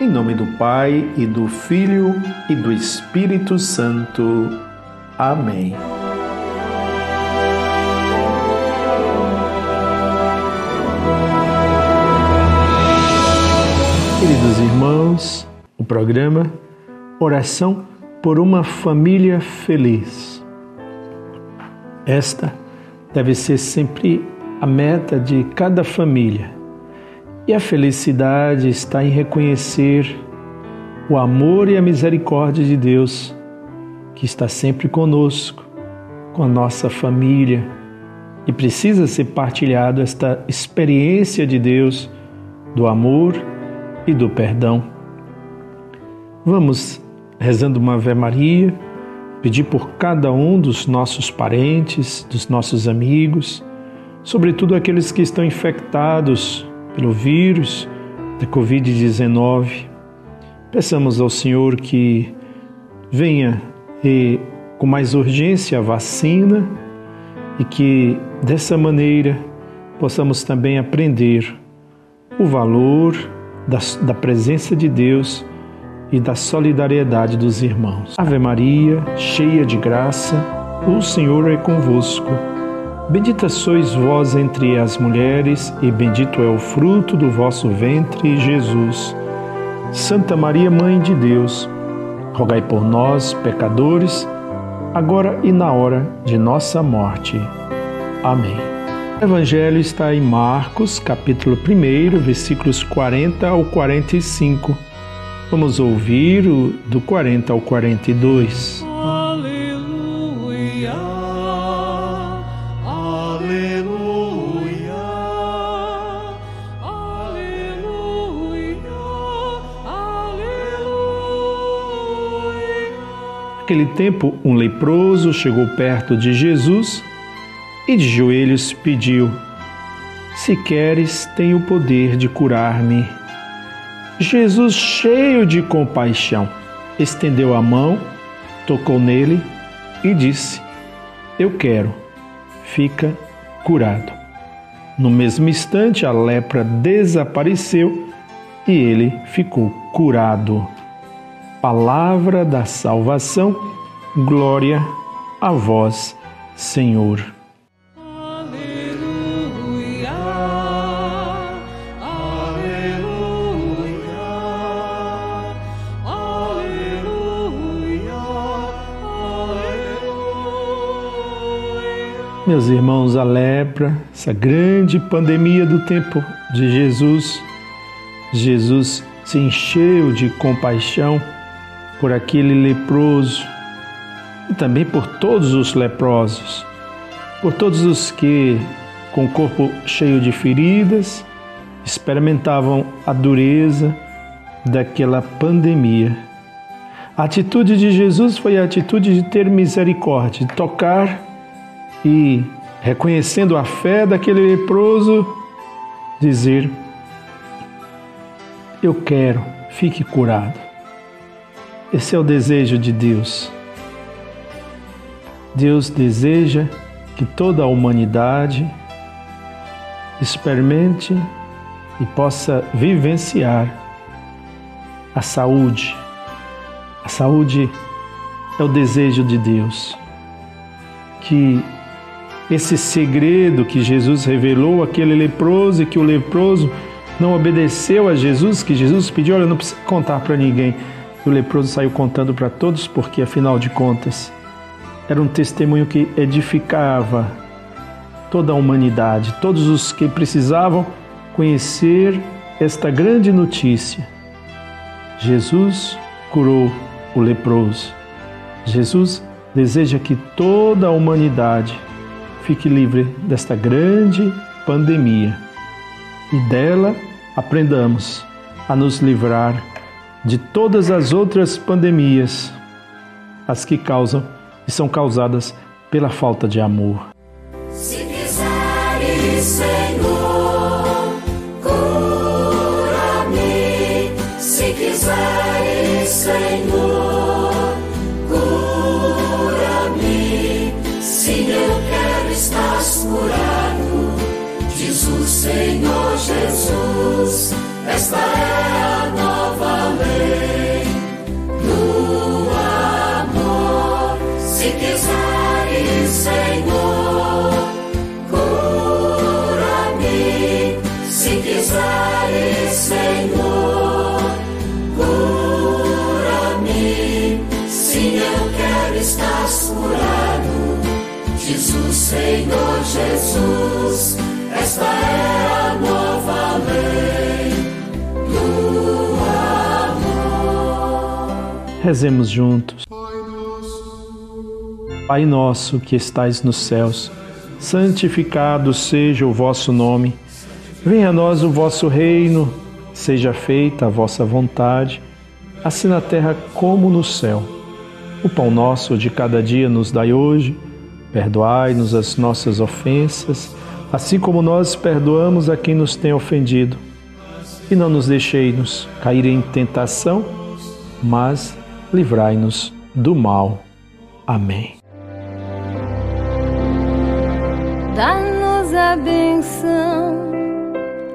Em nome do Pai e do Filho e do Espírito Santo. Amém. Queridos irmãos, o programa Oração por uma Família Feliz. Esta deve ser sempre a meta de cada família e a felicidade está em reconhecer o amor e a misericórdia de Deus, que está sempre conosco, com a nossa família, e precisa ser partilhado esta experiência de Deus do amor e do perdão. Vamos rezando uma Ave Maria, pedir por cada um dos nossos parentes, dos nossos amigos, sobretudo aqueles que estão infectados pelo vírus da Covid-19. Peçamos ao Senhor que venha e, com mais urgência a vacina e que dessa maneira possamos também aprender o valor da, da presença de Deus e da solidariedade dos irmãos. Ave Maria, cheia de graça, o Senhor é convosco. Bendita sois vós entre as mulheres, e bendito é o fruto do vosso ventre, Jesus. Santa Maria, Mãe de Deus, rogai por nós, pecadores, agora e na hora de nossa morte. Amém. O Evangelho está em Marcos, capítulo 1, versículos 40 ao 45. Vamos ouvir o do 40 ao 42. Naquele tempo, um leproso chegou perto de Jesus e de joelhos pediu: Se queres, tem o poder de curar-me. Jesus, cheio de compaixão, estendeu a mão, tocou nele e disse: Eu quero, fica curado. No mesmo instante, a lepra desapareceu e ele ficou curado palavra da salvação, glória a vós, Senhor. Aleluia, aleluia, aleluia, Meus irmãos, a lepra, essa grande pandemia do tempo de Jesus, Jesus se encheu de compaixão por aquele leproso e também por todos os leprosos, por todos os que, com o corpo cheio de feridas, experimentavam a dureza daquela pandemia. A atitude de Jesus foi a atitude de ter misericórdia, de tocar e, reconhecendo a fé daquele leproso, dizer: Eu quero, fique curado. Esse é o desejo de Deus. Deus deseja que toda a humanidade experimente e possa vivenciar a saúde. A saúde é o desejo de Deus. Que esse segredo que Jesus revelou àquele leproso e que o leproso não obedeceu a Jesus, que Jesus pediu, olha, não precisa contar para ninguém o leproso saiu contando para todos, porque afinal de contas era um testemunho que edificava toda a humanidade, todos os que precisavam conhecer esta grande notícia. Jesus curou o leproso. Jesus deseja que toda a humanidade fique livre desta grande pandemia e dela aprendamos a nos livrar de todas as outras pandemias, as que causam e são causadas pela falta de amor. Se quiseres, Senhor, cura-me. Se quiseres, Senhor, cura-me. Sim, eu quero estar curado. Diz o Senhor Jesus. Esta é a Senhor Jesus. Esta é a nova lei do amor. Rezemos juntos. Pai nosso que estais nos céus, santificado seja o vosso nome. Venha a nós o vosso reino, seja feita a vossa vontade, assim na terra como no céu. O pão nosso de cada dia nos dai hoje, perdoai-nos as nossas ofensas, assim como nós perdoamos a quem nos tem ofendido. E não nos deixeis cair em tentação, mas livrai-nos do mal. Amém. Dá-nos a benção,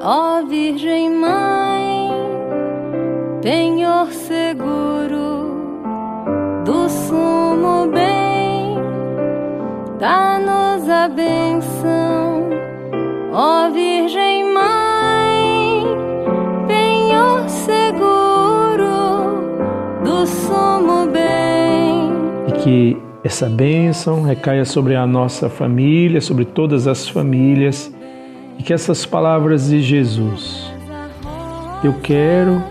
ó Virgem Mãe, penhor seguro Dá-nos a benção, ó Virgem Mãe, penhor seguro do sumo bem. E que essa bênção recaia sobre a nossa família, sobre todas as famílias, e que essas palavras de Jesus, eu quero,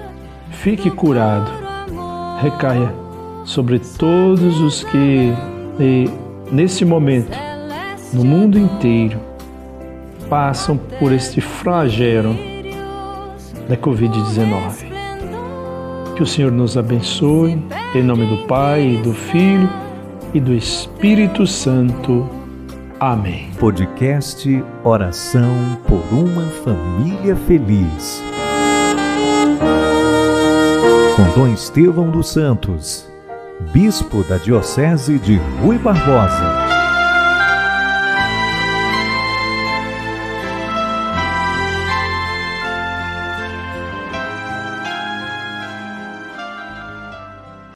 fique curado, recaia sobre todos os que, eh, nesse momento, no mundo inteiro, passam por este flagelo da Covid-19. Que o Senhor nos abençoe, em nome do Pai, do Filho e do Espírito Santo. Amém. Podcast Oração por uma Família Feliz. Com Dom Estevão dos Santos, Bispo da Diocese de Rui Barbosa.